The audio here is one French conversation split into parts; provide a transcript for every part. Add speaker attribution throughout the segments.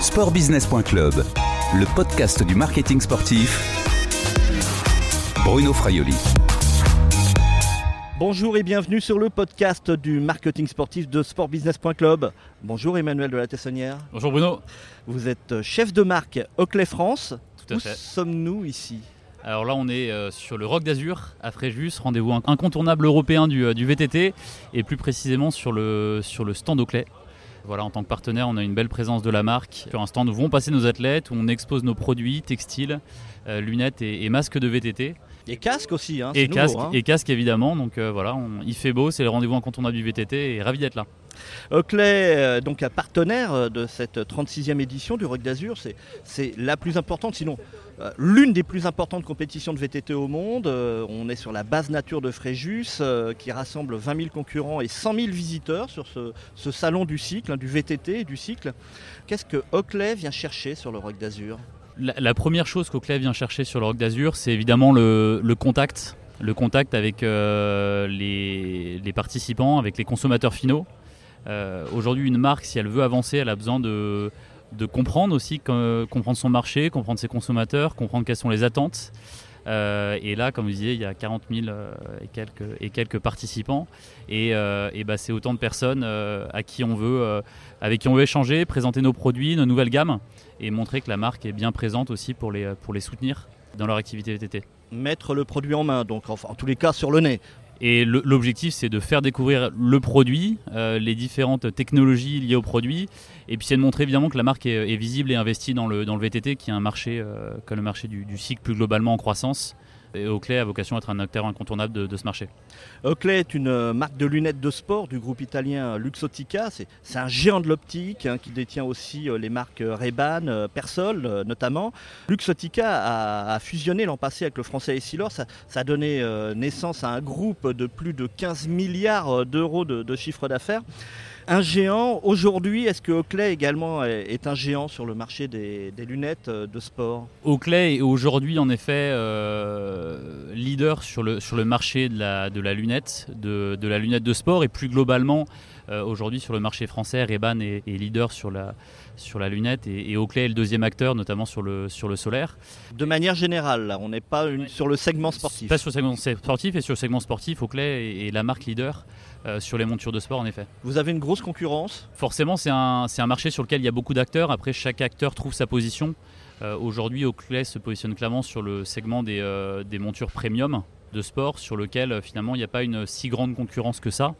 Speaker 1: Sportbusiness.club, le podcast du marketing sportif. Bruno Fraioli.
Speaker 2: Bonjour et bienvenue sur le podcast du marketing sportif de sportbusiness.club. Bonjour Emmanuel de la Tessonnière.
Speaker 3: Bonjour Bruno.
Speaker 2: Vous êtes chef de marque Oakley France.
Speaker 3: Tout à
Speaker 2: Où
Speaker 3: fait.
Speaker 2: sommes-nous ici?
Speaker 3: Alors là, on est euh, sur le Roc d'Azur à Fréjus, rendez-vous incontournable européen du, euh, du VTT et plus précisément sur le, sur le stand Oakley. Voilà, en tant que partenaire, on a une belle présence de la marque sur un stand où vont passer nos athlètes, où on expose nos produits, textiles, euh, lunettes et, et masques de VTT.
Speaker 2: Et casque aussi, hein,
Speaker 3: et,
Speaker 2: c'est nouveau,
Speaker 3: casque,
Speaker 2: hein.
Speaker 3: et casque évidemment. Donc euh, voilà, on- il fait beau, c'est le rendez-vous incontournable du VTT et ravi d'être là.
Speaker 2: Oakley, euh, donc partenaire euh, de cette 36e édition du Rock d'Azur, c'est, la plus importante, sinon euh, l'une des plus importantes compétitions de VTT au monde. On est sur la base nature de Fréjus qui rassemble 20 000 concurrents et 100 000 visiteurs sur ce, salon du cycle, hein, du VTT et du cycle. Qu'est-ce que Oakley vient chercher sur le Rock d'Azur?
Speaker 3: La, première chose qu'Oakley vient chercher sur le Roc d'Azur, c'est évidemment le, contact. Le contact avec les participants, avec les consommateurs finaux. Euh, Aujourd'hui, une marque, si elle veut avancer, elle a besoin de, comprendre aussi, comprendre son marché, comprendre ses consommateurs, comprendre quelles sont les attentes. Euh, et là, comme vous disiez, il y a 40 000 euh, et, quelques, participants. Et, bah, c'est autant de personnes à qui on veut, avec qui on veut échanger, présenter nos produits, nos nouvelles gammes et montrer que la marque est bien présente aussi pour les, pour les soutenir dans leur activité VTT.
Speaker 2: Mettre le produit en main, donc en tous les cas sur le nez.
Speaker 3: Et l'objectif, c'est de faire découvrir le produit, euh, les différentes technologies liées au produit, et puis c'est de montrer évidemment que la marque est, visible et investie dans le, dans le VTT, qui est un marché, euh, comme le marché du cycle plus globalement en croissance. Et Oakley a vocation à être un acteur incontournable de, ce marché.
Speaker 2: Oakley est une marque de lunettes de sport du groupe italien Luxottica. C'est un géant de l'optique hein, qui détient aussi euh, les marques euh, Ray-Ban, euh, Persol notamment. Luxottica a, fusionné l'an passé avec le français Essilor. Ça, a donné naissance à un groupe de plus de 15 milliards d'euros de, de chiffre d'affaires. Un géant, aujourd'hui, est-ce que Oakley également est, un géant sur le marché des, des lunettes euh, de sport?
Speaker 3: Oakley est aujourd'hui en effet euh, leader sur le, sur le marché de la, de la lunette, de, de la lunette de sport et plus globalement euh, aujourd'hui sur le marché français, Ray-Ban est, est leader sur la, sur la lunette et, et Oakley est le deuxième acteur notamment sur le, sur le solaire.
Speaker 2: De manière générale, là, on n'est pas une-
Speaker 3: Ouais.
Speaker 2: sur le segment sportif.
Speaker 3: Pas sur le segment sportif et sur le segment sportif, Oakley est, est la marque leader euh, sur les montures de sport en effet.
Speaker 2: Vous avez une grosse concurrence
Speaker 3: Forcément, c'est un, un marché sur lequel il y a beaucoup d'acteurs. Après, chaque acteur trouve sa position. Euh, Aujourd'hui, Oakley se positionne clairement sur le segment des, euh, montures premium de sport, sur lequel euh, finalement il n'y a pas une si grande concurrence que ça.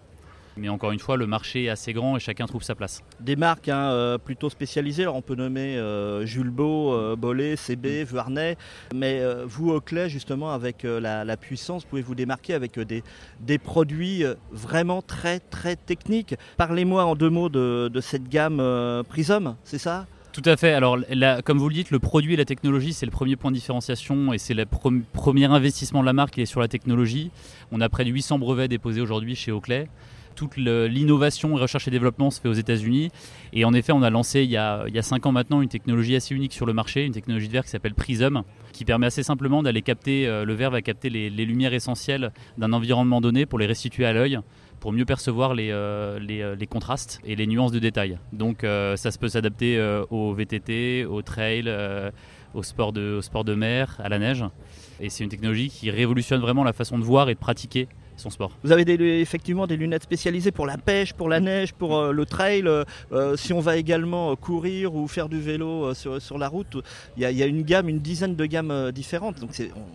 Speaker 3: Mais encore une fois, le marché est assez grand et chacun trouve sa place.
Speaker 2: des marques hein, euh, plutôt spécialisées. Alors on peut nommer euh, Jules Beau, euh, Bollé, CB, Vuarnet. Mais euh, vous, Oakley, justement, avec euh, la, la puissance, pouvez vous démarquer avec des, des produits vraiment très très techniques? Parlez-moi en deux mots de, de cette gamme Prism, c'est ça?
Speaker 3: Tout à fait. Alors, la- comme vous le dites, le produit et la technologie, c'est le premier point de différenciation et c'est le premier investissement de la marque qui est sur la technologie. On a près de 800 brevets déposés aujourd'hui chez Oakley. Toute l'innovation, recherche et développement se fait aux États-Unis. Et en effet, on a lancé il y a, il y a 5 ans maintenant une technologie assez unique sur le marché, une technologie de verre qui s'appelle Prism, qui permet assez simplement d'aller capter, euh, le verre va capter les, lumières essentielles d'un environnement donné pour les restituer à l'œil pour mieux percevoir les, euh, euh, contrastes et les nuances de détail. Donc ça se peut s'adapter au VTT, au trail, au, sport de, au sport de mer, à la neige. Et c'est une technologie qui révolutionne vraiment la façon de voir et de pratiquer son sport.
Speaker 2: Vous avez des- effectivement des lunettes spécialisées pour la pêche, pour la neige, pour euh, le trail. Euh, euh, si on va également courir ou faire du vélo euh, sur, sur la route, il y, a- il y a une gamme, une dizaine de gammes différentes. Donc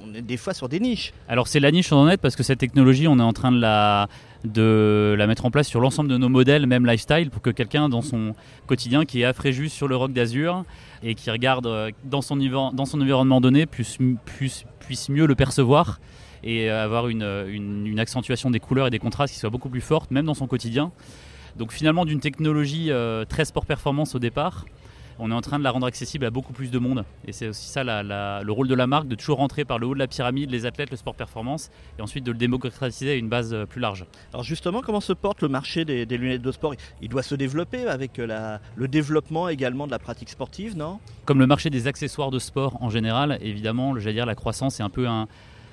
Speaker 2: on est des fois sur des niches.
Speaker 3: Alors c'est la niche en est parce que cette technologie, on est en train de la, de la mettre en place sur l'ensemble de nos modèles, même lifestyle, pour que quelqu'un dans son quotidien qui est à Fréjus sur le roc d'Azur et qui regarde dans son, niveau- dans son environnement donné puisse, puisse, puisse mieux le percevoir et avoir une, une- une accentuation des couleurs et des contrastes qui soit beaucoup plus forte, même dans son quotidien. Donc finalement d'une technologie euh, très sport performance au départ, on est en train de la rendre accessible à beaucoup plus de monde. Et c'est aussi ça la- la- le rôle de la marque, de toujours rentrer par le haut de la pyramide, les athlètes, le sport performance, et ensuite de le démocratiser à une base euh, plus large.
Speaker 2: Alors justement, comment se porte le marché des, des lunettes de sport? Il doit se développer avec euh, la- le développement également de la pratique sportive, non?
Speaker 3: Comme le marché des accessoires de sport en général, évidemment, j'allais dire la croissance est un peu un,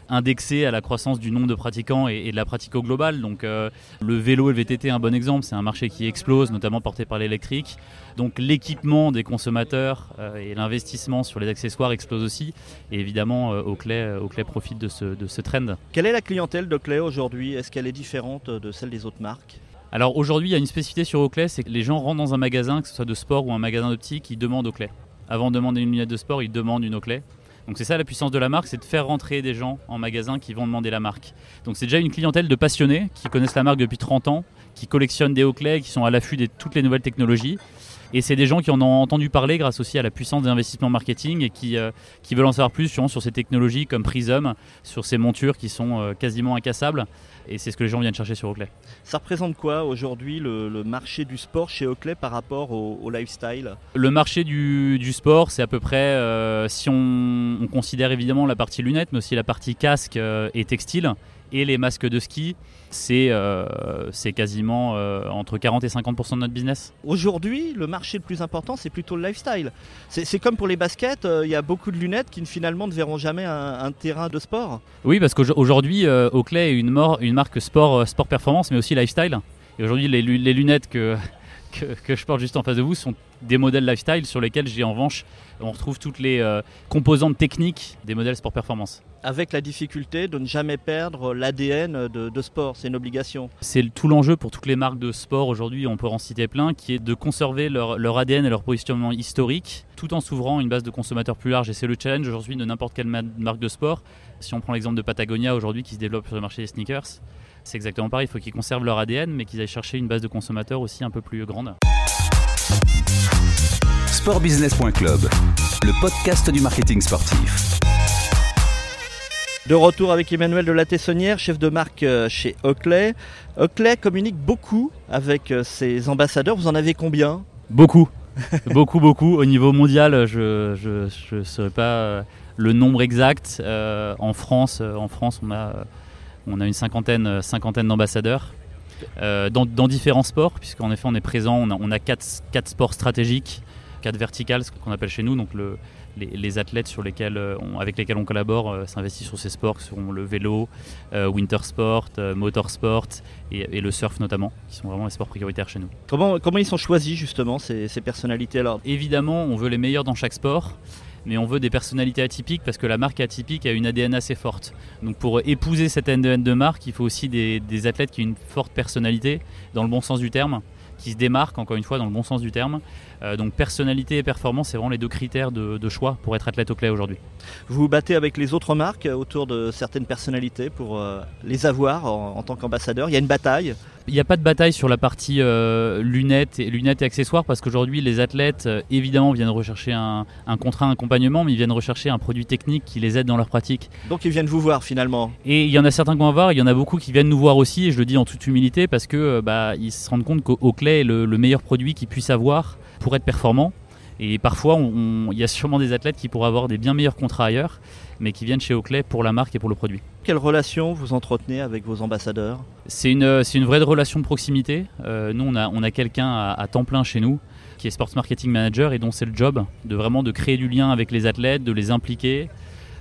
Speaker 3: indexé à la croissance du nombre de pratiquants et, de la pratique au global. Donc le vélo et le VTT est un bon exemple, c'est un marché qui explose, notamment porté par l'électrique. Donc l'équipement des consommateurs et l'investissement sur les accessoires explose aussi. Et évidemment, Oakley, Oakley profite de ce, de ce trend.
Speaker 2: Quelle est la clientèle d'Oakley aujourd'hui? Est-ce qu'elle est différente de celle des autres marques?
Speaker 3: Alors aujourd'hui, il y a une spécificité sur Oakley, c'est que les gens rentrent dans un magasin, que ce soit de sport ou un magasin d'optique, ils demandent Oakley. Avant de demander une lunette de sport, ils demandent une Oakley. Donc c'est ça la puissance de la marque, c'est de faire rentrer des gens en magasin qui vont demander la marque. Donc c'est déjà une clientèle de passionnés qui connaissent la marque depuis 30 ans, qui collectionnent des Oakley, qui sont à l'affût de toutes les nouvelles technologies. Et c'est des gens qui en ont entendu parler grâce aussi à la puissance des investissements marketing et qui, euh, qui veulent en savoir plus sur, sur, ces technologies comme Prism, sur ces montures qui sont euh, quasiment incassables. Et c'est ce que les gens viennent chercher sur Oakley.
Speaker 2: Ça représente quoi aujourd'hui le, marché du sport chez Oakley par rapport au, lifestyle?
Speaker 3: Le marché du, du sport, c'est à peu près, euh, si on, on, considère évidemment la partie lunettes, mais aussi la partie casque et textile, et les masques de ski, c'est euh, quasiment euh, entre 40 et 50% de notre business.
Speaker 2: Aujourd'hui, le marché le plus important, c'est plutôt le lifestyle. C'est comme pour les baskets, euh, il y a beaucoup de lunettes qui finalement ne verront jamais un, terrain de sport.
Speaker 3: Oui, parce qu'aujourd'hui, Oakley est une, une marque sport, sport performance, mais aussi lifestyle. Et aujourd'hui, les, les, lunettes que, que, que, je porte juste en face de vous sont des modèles lifestyle sur lesquels j'ai en revanche, on retrouve toutes les composantes techniques des modèles sport performance
Speaker 2: avec la difficulté de ne jamais perdre l'ADN de, sport. C'est une obligation.
Speaker 3: C'est tout l'enjeu pour toutes les marques de sport aujourd'hui, on peut en citer plein, qui est de conserver leur, ADN et leur positionnement historique tout en s'ouvrant une base de consommateurs plus large. Et c'est le challenge aujourd'hui de n'importe quelle marque de sport. Si on prend l'exemple de Patagonia aujourd'hui qui se développe sur le marché des sneakers, c'est exactement pareil. Il faut qu'ils conservent leur ADN, mais qu'ils aillent chercher une base de consommateurs aussi un peu plus grande.
Speaker 1: Sportbusiness.club, le podcast du marketing sportif.
Speaker 2: De retour avec Emmanuel de la Tessonnière, chef de marque euh, chez Oakley. Oakley communique beaucoup avec euh, ses ambassadeurs. Vous en avez combien?
Speaker 3: Beaucoup. beaucoup, beaucoup. Au niveau mondial, je ne saurais pas euh, le nombre exact. en France, en France on, a, on a une cinquantaine, cinquantaine d'ambassadeurs. dans, différents sports, puisqu'en effet on est présent, on a, on a quatre, quatre sports stratégiques, quatre verticales, ce qu'on appelle chez nous, donc le, les, athlètes sur lesquels euh, avec lesquels on collabore euh, s'investissent sur ces sports, qui sont le vélo, euh, winter sport, motorsport et, le surf notamment, qui sont vraiment les sports prioritaires chez nous.
Speaker 2: Comment, comment ils sont choisis justement ces, personnalités alors
Speaker 3: Évidemment, on veut les meilleurs dans chaque sport mais on veut des personnalités atypiques parce que la marque atypique a une ADN assez forte. Donc pour épouser cette ADN de marque, il faut aussi des, des, athlètes qui ont une forte personnalité, dans le bon sens du terme, qui se démarquent encore une fois dans le bon sens du terme, euh, donc personnalité et performance, c'est vraiment les deux critères de, choix pour être athlète au clé aujourd'hui.
Speaker 2: Vous vous battez avec les autres marques autour de certaines personnalités pour euh, les avoir en, tant qu'ambassadeur. Il y a une bataille
Speaker 3: il n'y a pas de bataille sur la partie euh, lunettes, et, lunettes et accessoires parce qu'aujourd'hui les athlètes évidemment viennent rechercher un, contrat, un accompagnement, mais ils viennent rechercher un produit technique qui les aide dans leur pratique.
Speaker 2: Donc ils viennent vous voir finalement.
Speaker 3: Et il y en a certains qui vont voir, il y en a beaucoup qui viennent nous voir aussi, et je le dis en toute humilité parce que bah, ils se rendent compte qu'Oakley est le, le meilleur produit qu'ils puissent avoir pour être performant. Et parfois, il y a sûrement des athlètes qui pourraient avoir des bien meilleurs contrats ailleurs, mais qui viennent chez Oakley pour la marque et pour le produit.
Speaker 2: Quelle relation vous entretenez avec vos ambassadeurs?
Speaker 3: C'est une, une vraie relation de proximité. Euh, nous, on a, on a quelqu'un à, temps plein chez nous qui est Sports Marketing Manager et dont c'est le job de vraiment de créer du lien avec les athlètes, de les impliquer,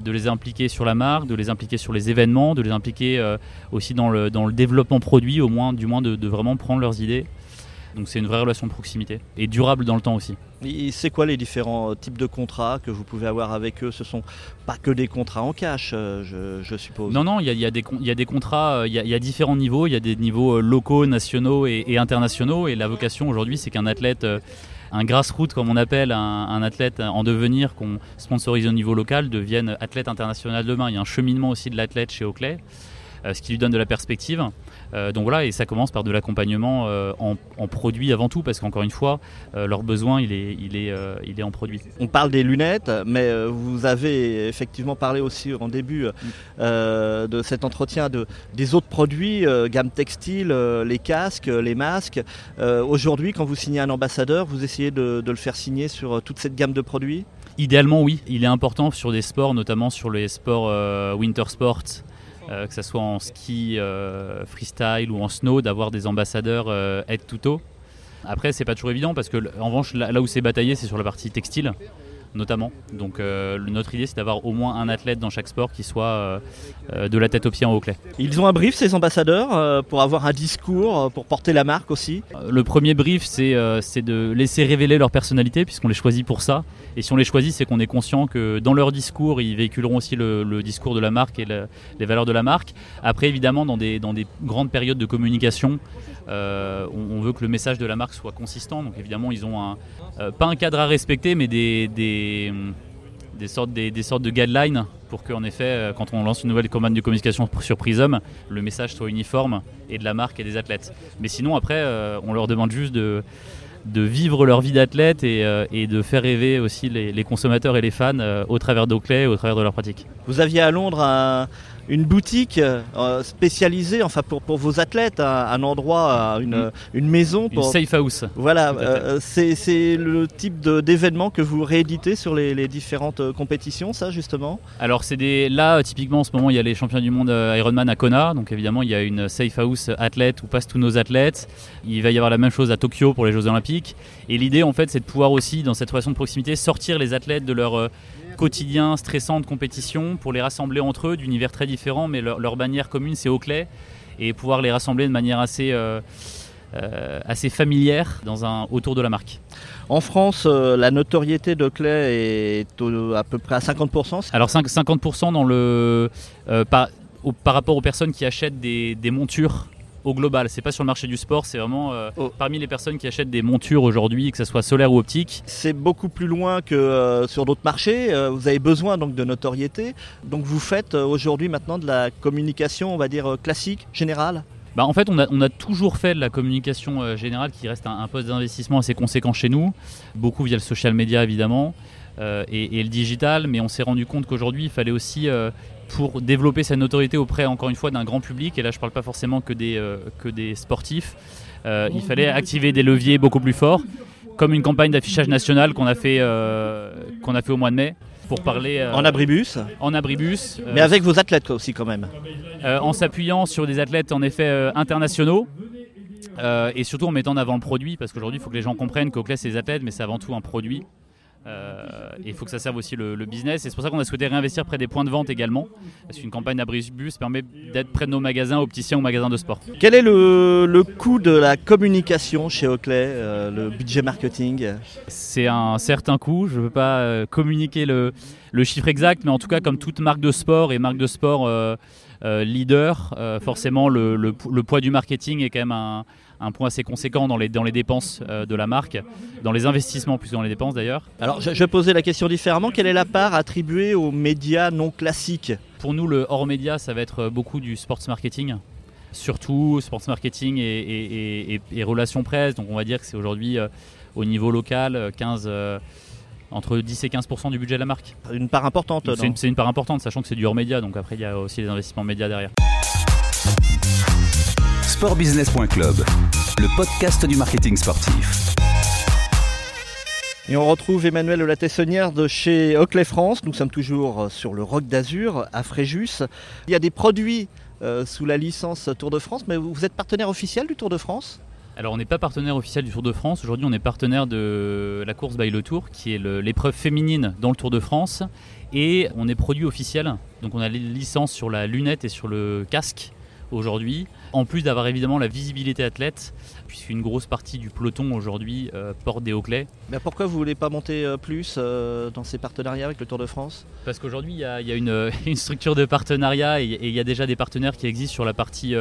Speaker 3: de les impliquer sur la marque, de les impliquer sur les événements, de les impliquer euh, aussi dans le, dans le développement produit, au moins, du moins de, de vraiment prendre leurs idées donc c'est une vraie relation de proximité et durable dans le temps aussi.
Speaker 2: C'est quoi les différents euh, types de contrats que vous pouvez avoir avec eux? Ce sont pas que des contrats en cash, euh, je, suppose.
Speaker 3: Non, non, il y a, des contrats, euh, il y, a différents niveaux. Il y a des niveaux locaux, nationaux et, internationaux. Et la vocation aujourd'hui, c'est qu'un athlète un grassroots, comme on appelle un, athlète en devenir qu'on sponsorise au niveau local, devienne athlète international demain. Il y a un cheminement aussi de l'athlète chez Oakley. Euh, ce qui lui donne de la perspective. Euh, donc voilà, et ça commence par de l'accompagnement euh, en, en, produit avant tout, parce qu'encore une fois, leur besoin, il est, il, est, il est en produit.
Speaker 2: On parle des lunettes, mais vous avez effectivement parlé aussi en début de cet entretien de, des autres produits, gamme textile, les casques, les masques. Aujourd'hui, quand vous signez un ambassadeur, vous essayez de, de le faire signer sur toute cette gamme de produits?
Speaker 3: Idéalement, oui. Il est important sur des sports, notamment sur les sports winter sports, euh, que ce soit en ski euh, freestyle ou en snow, d'avoir des ambassadeurs euh, aide tuto. Après, c'est pas toujours évident parce que, en revanche, là, où c'est bataillé, c'est sur la partie textile. Notamment. Donc notre idée c'est d'avoir au moins un athlète dans chaque sport qui soit de la tête aux pieds en haut clé.
Speaker 2: Ils ont un brief ces ambassadeurs pour avoir un discours, pour porter la marque aussi?
Speaker 3: Le premier brief c'est de laisser révéler leur personnalité puisqu'on les choisit pour ça. Et si on les choisit c'est qu'on est conscient que dans leur discours ils véhiculeront aussi le, discours de la marque et les valeurs de la marque. Après évidemment dans des, dans des grandes périodes de communication euh, on, veut que le message de la marque soit consistant. Donc évidemment, ils ont euh, pas un cadre à respecter, mais des, sortes, de guidelines pour qu'en effet, euh, quand on lance une nouvelle commande de communication sur Prism, le message soit uniforme et de la marque et des athlètes. Mais sinon, après, on leur demande juste de vivre leur vie d'athlète et, de faire rêver aussi les, consommateurs et les fans au travers d'Oakley, au travers de leurs pratiques.
Speaker 2: Vous aviez à Londres un, une boutique euh, spécialisée, enfin pour, pour vos athlètes, un, endroit, une, mm. une maison.
Speaker 3: Pour... Une safe house.
Speaker 2: Voilà, euh, c'est le type d'événement que vous rééditez sur les, les, différentes euh, compétitions, ça justement?
Speaker 3: Alors c'est des là typiquement en ce moment il y a les champions du monde Ironman à Kona, donc évidemment il y a une safe house athlète où passent tous nos athlètes. Il va y avoir la même chose à Tokyo pour les Jeux Olympiques. Et l'idée en fait c'est de pouvoir aussi dans cette relation de proximité sortir les athlètes de leur quotidien stressant de compétition pour les rassembler entre eux d'univers très différents, mais leur, bannière commune c'est Oakley et pouvoir les rassembler de manière assez, euh, euh, assez familière dans un, autour de la marque.
Speaker 2: En France, euh, la notoriété d'Oakley est à peu près à 50%.
Speaker 3: Alors 50% dans le, par, par, rapport aux personnes qui achètent des, des montures au global. C'est pas sur le marché du sport, c'est vraiment euh, oh. parmi les personnes qui achètent des montures aujourd'hui, que ce soit solaire ou optique.
Speaker 2: C'est beaucoup plus loin que euh, sur d'autres marchés. Euh, vous avez besoin donc de notoriété. Donc vous faites aujourd'hui maintenant de la communication, on va dire classique, générale.
Speaker 3: Bah en fait, on a, on a, toujours fait de la communication générale qui reste un, poste d'investissement assez conséquent chez nous, beaucoup via le social media évidemment. et, et, le digital, mais on s'est rendu compte qu'aujourd'hui il fallait aussi pour développer sa notoriété auprès, encore une fois, d'un grand public. Et là, je ne parle pas forcément que des, euh, que des sportifs. Euh, il fallait activer des leviers beaucoup plus forts, comme une campagne d'affichage national qu'on a, fait, euh, qu'on a fait au mois de mai. Pour parler,
Speaker 2: en abribus
Speaker 3: En abribus.
Speaker 2: Mais avec vos athlètes aussi quand même.
Speaker 3: en s'appuyant sur des athlètes en effet internationaux. et surtout en mettant en avant le produit, parce qu'aujourd'hui il faut que les gens comprennent qu'Oakley c'est des athlètes, mais c'est avant tout un produit. Euh, il faut que ça serve aussi le, business. Et c'est pour ça qu'on a souhaité réinvestir près des points de vente également. Parce qu'une campagne d'abribus permet d'être près de nos magasins, opticiens ou magasins de sport.
Speaker 2: Quel est le, coût de la communication chez Oakley, euh, le budget marketing?
Speaker 3: C'est un certain coût. Je ne veux pas euh, communiquer le, chiffre exact, mais en tout cas, comme toute marque de sport et marque de sport leader, forcément, le, poids du marketing est quand même un un point assez conséquent dans les, dans les dépenses euh, de la marque, dans les investissements plus que dans les dépenses d'ailleurs.
Speaker 2: Alors je, je posais la question différemment, quelle est la part attribuée aux médias non classiques?
Speaker 3: Pour nous, le hors média, ça va être beaucoup du sports marketing surtout sports marketing et, relations presse. Donc on va dire que c'est aujourd'hui euh, au niveau local 15, euh, entre 10 et 15% du budget de la marque.
Speaker 2: Une part importante.
Speaker 3: C'est une, une, part importante, sachant que c'est du hors média. Donc après il y a aussi les investissements médias derrière
Speaker 1: sportbusiness.club, le podcast du marketing sportif.
Speaker 2: Et on retrouve Emmanuel la Tessonnière de chez Oakley France. Nous sommes toujours sur le Roc d'Azur à Fréjus. Il y a des produits euh, sous la licence Tour de France, mais vous êtes partenaire officiel du Tour de France?
Speaker 3: Alors on n'est pas partenaire officiel du Tour de France, aujourd'hui on est partenaire de la course by le Tour qui est l'épreuve féminine dans le Tour de France. Et on est produit officiel, donc on a les licences sur la lunette et sur le casque aujourd'hui. En plus d'avoir évidemment la visibilité athlète, puisqu'une grosse partie du peloton aujourd'hui euh, porte des hauts.
Speaker 2: Mais pourquoi vous voulez pas monter euh, plus euh, dans ces partenariats avec le Tour de France?
Speaker 3: Parce qu'aujourd'hui il y a, une, structure de partenariat et il y a déjà des partenaires qui existent sur la partie,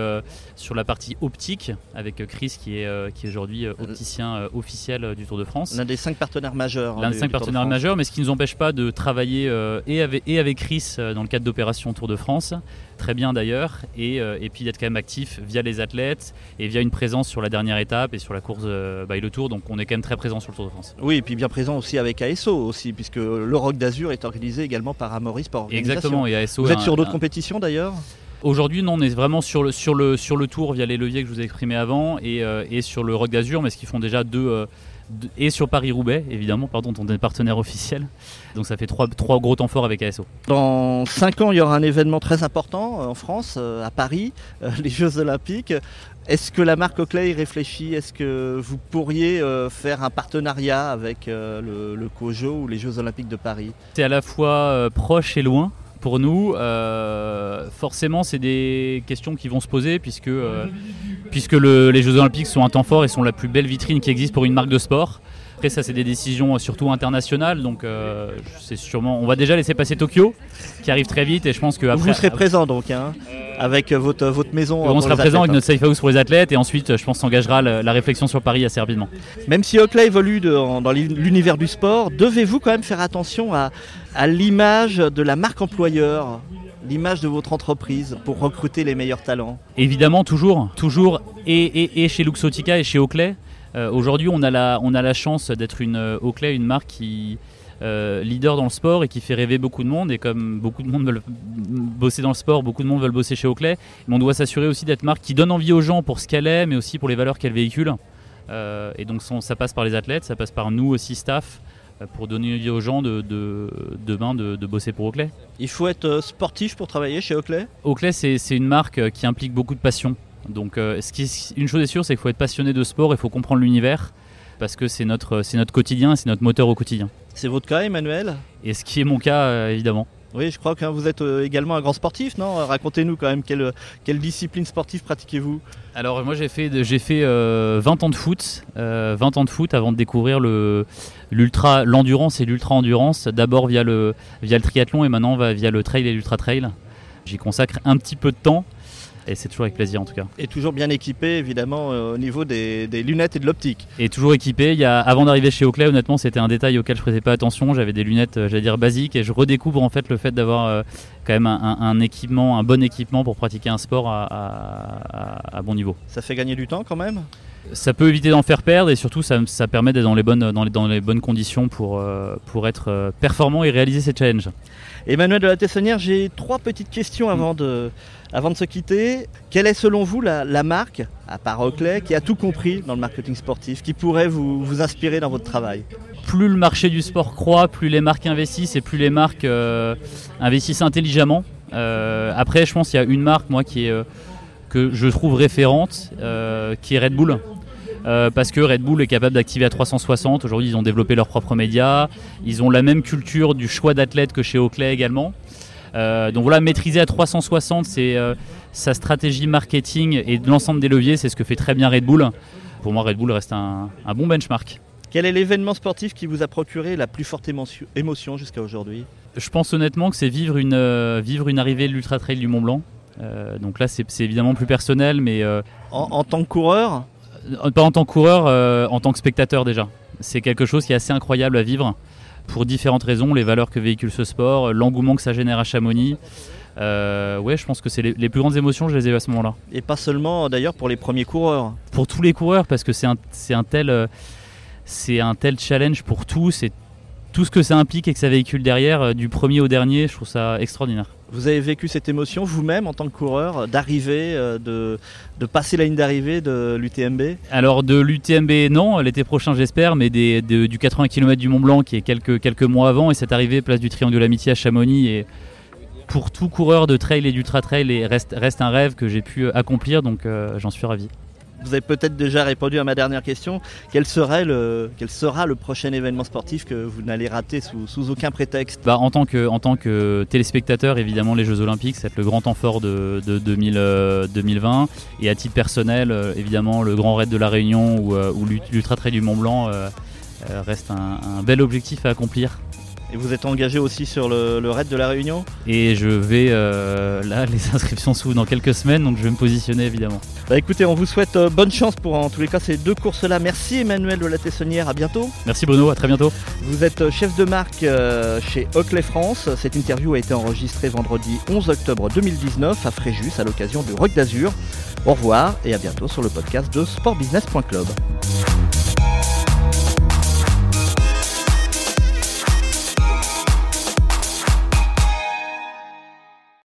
Speaker 3: sur la partie optique, avec Chris qui est, qui est aujourd'hui opticien officiel du Tour de France.
Speaker 2: L'un des cinq partenaires majeurs.
Speaker 3: L'un des cinq partenaires majeurs, mais ce qui ne nous empêche pas de travailler et, avec, et avec Chris dans le cadre d'opération Tour de France, très bien d'ailleurs, et, et puis d'être quand même actif via les athlètes et via une présence sur la dernière étape et sur la course euh, by le Tour. Donc on est quand même très présent sur le Tour de France.
Speaker 2: Oui, et puis bien présent aussi avec ASO aussi, puisque le Rock d'Azur est organisé également par Amaury Sport
Speaker 3: Exactement, et
Speaker 2: ASO. Vous êtes sur d'autres compétitions d'ailleurs?
Speaker 3: Aujourd'hui, non, on est vraiment sur le, sur, le, sur le tour via les leviers que je vous ai exprimés avant et, euh, et sur le Rock d'Azur, mais ce qu'ils font déjà deux, euh, deux- et sur Paris-Roubaix, évidemment, pardon, on est partenaire officiel. Donc ça fait trois, trois gros temps forts avec ASO.
Speaker 2: Dans 5 ans, il y aura un événement très important euh, en France, euh, à Paris, euh, les Jeux Olympiques. Est-ce que la marque Oakley y réfléchit? Est-ce que vous pourriez faire un partenariat avec le, le COJO ou les Jeux Olympiques de Paris?
Speaker 3: C'est à la fois proche et loin pour nous. Euh, forcément, c'est des questions qui vont se poser puisque, euh, puisque le- les Jeux Olympiques sont un temps fort et sont la plus belle vitrine qui existe pour une marque de sport. Après, ça, c'est des décisions euh, surtout internationales. Donc, euh, c'est sûrement. On va déjà laisser passer Tokyo, qui arrive très vite. Et je pense que après,
Speaker 2: Vous serez présent donc, hein, avec euh, votre, votre maison. euh,
Speaker 3: on sera présent avec notre safe house pour les athlètes. Et ensuite, je pense, s'engagera la, la réflexion sur Paris assez rapidement.
Speaker 2: hein. Même si Oakley évolue de- dans l'univers du sport, devez-vous quand même faire attention à, à l'image de la marque employeur, l'image de votre entreprise pour recruter les meilleurs talents?
Speaker 3: Évidemment, toujours, toujours, et, et- et chez Luxotica et chez Oakley. Euh, Aujourd'hui, on, a la- on a la chance d'être une euh, Oakley, une marque qui euh, leader dans le sport et qui fait rêver beaucoup de monde. Et comme beaucoup de monde veulent bosser dans le sport, beaucoup de monde veulent bosser chez Oakley. Mais on doit s'assurer aussi d'être marque qui donne envie aux gens pour ce qu'elle est, mais aussi pour les valeurs qu'elle véhicule. Euh, et donc, ça passe par les athlètes, ça passe par nous aussi, staff, euh, pour donner envie aux gens de, de- demain de, de bosser pour Oakley.
Speaker 2: Il faut être sportif pour travailler chez Oakley
Speaker 3: Oakley, c'est une marque qui implique beaucoup de passion. Donc, euh, ce qui est- une chose est sûre, c'est qu'il faut être passionné de sport, il faut comprendre l'univers, parce que c'est notre, c'est notre quotidien, c'est notre moteur au quotidien.
Speaker 2: C'est votre cas, Emmanuel
Speaker 3: Et ce qui est mon cas, euh, évidemment.
Speaker 2: Oui, je crois que vous êtes euh, également un grand sportif, non? Racontez-nous quand même quelle, quelle discipline sportive pratiquez-vous?
Speaker 3: Alors, moi, j'ai fait, j'ai fait euh, 20 ans de foot, euh, 20 ans de foot avant de découvrir le, l'ultra, l'endurance et l'ultra-endurance, d'abord via le, via le triathlon et maintenant via le trail et l'ultra-trail. J'y consacre un petit peu de temps. Et c'est toujours avec plaisir en tout cas.
Speaker 2: Et toujours bien équipé, évidemment, euh, au niveau des, des lunettes et de l'optique.
Speaker 3: Et toujours équipé. Il y a, avant d'arriver chez Oakley, honnêtement, c'était un détail auquel je prêtais pas attention. J'avais des lunettes, euh, j'allais dire basiques, et je redécouvre en fait le fait d'avoir euh, quand même un, équipement, un bon équipement pour pratiquer un sport à, à- à- à bon niveau.
Speaker 2: Ça fait gagner du temps quand même?
Speaker 3: Ça peut éviter d'en faire perdre et surtout ça, ça permet d'être dans les bonnes, dans les, dans les bonnes conditions pour, euh, pour être performant et réaliser ces challenges.
Speaker 2: Emmanuel de la Tessonnière, j'ai trois petites questions avant de, avant de se quitter. Quelle est selon vous la, marque, à part Oakley, qui a tout compris dans le marketing sportif, qui pourrait vous, vous inspirer dans votre travail?
Speaker 3: Plus le marché du sport croît, plus les marques investissent et plus les marques euh, investissent intelligemment. Euh, après, je pense qu'il y a une marque moi qui est euh, que je trouve référente, qui est Red Bull. Parce que Red Bull est capable d'activer à 360. Aujourd'hui, ils ont développé leurs propres médias. Ils ont la même culture du choix d'athlètes que chez Oakley également. Euh, donc voilà, maîtriser à 360, c'est euh, sa stratégie marketing et de l'ensemble des leviers, c'est ce que fait très bien Red Bull. Pour moi, Red Bull reste un, un bon benchmark.
Speaker 2: Quel est l'événement sportif qui vous a procuré la plus forte émotion, jusqu'à aujourd'hui?
Speaker 3: Je pense honnêtement que c'est vivre une, euh, vivre une arrivée de l'Ultra Trail du Mont Blanc. Euh, donc là, c'est évidemment plus personnel, mais euh,
Speaker 2: en, en tant que coureur?
Speaker 3: Pas en tant que coureur, en tant que spectateur déjà. C'est quelque chose qui est assez incroyable à vivre pour différentes raisons, les valeurs que véhicule ce sport, l'engouement que ça génère à Chamonix. Euh, ouais, je pense que c'est les, les plus grandes émotions, je les ai eues à ce moment-là.
Speaker 2: Et pas seulement d'ailleurs pour les premiers coureurs.
Speaker 3: Pour tous les coureurs, parce que c'est un, tel, euh, c'est un tel challenge pour tous tout ce que ça implique et que ça véhicule derrière, euh, du premier au dernier, je trouve ça extraordinaire.
Speaker 2: Vous avez vécu cette émotion vous-même en tant que coureur, d'arriver, euh, de, de passer la ligne d'arrivée de l'UTMB
Speaker 3: Alors de l'UTMB, non, l'été prochain j'espère, mais des, de- du 80 km du Mont Blanc qui est quelques, quelques mois avant et cette arrivée place du Triangle de l'Amitié à Chamonix et pour tout coureur de trail et d'ultra trail et reste, reste un rêve que j'ai pu accomplir donc euh, j'en suis ravi.
Speaker 2: Vous avez peut-être déjà répondu à ma dernière question. Quel, serait le, quel sera le prochain événement sportif que vous n'allez rater sous, sous aucun prétexte?
Speaker 3: Bah, en, tant que, en tant que téléspectateur, évidemment, les Jeux Olympiques, c'est le grand temps fort de, de 2000, euh, 2020. Et à titre personnel, euh, évidemment, le Grand Raid de la Réunion ou, euh, l'Ultra Trail du Mont Blanc reste un bel objectif à accomplir.
Speaker 2: Et vous êtes engagé aussi sur le, le raid de la Réunion
Speaker 3: Et je vais, euh, là, les inscriptions s'ouvrent dans quelques semaines, donc je vais me positionner évidemment.
Speaker 2: Bah écoutez, on vous souhaite euh, bonne chance pour en tous les cas ces deux courses-là. Merci Emmanuel de la Tessonnière, à bientôt.
Speaker 3: Merci Bruno, à très bientôt.
Speaker 2: Vous êtes euh, chef de marque euh, chez Oakley France. Cette interview a été enregistrée vendredi 11 octobre 2019 à Fréjus à l'occasion du Rock d'Azur. Au revoir et à bientôt sur le podcast de sportbusiness.club.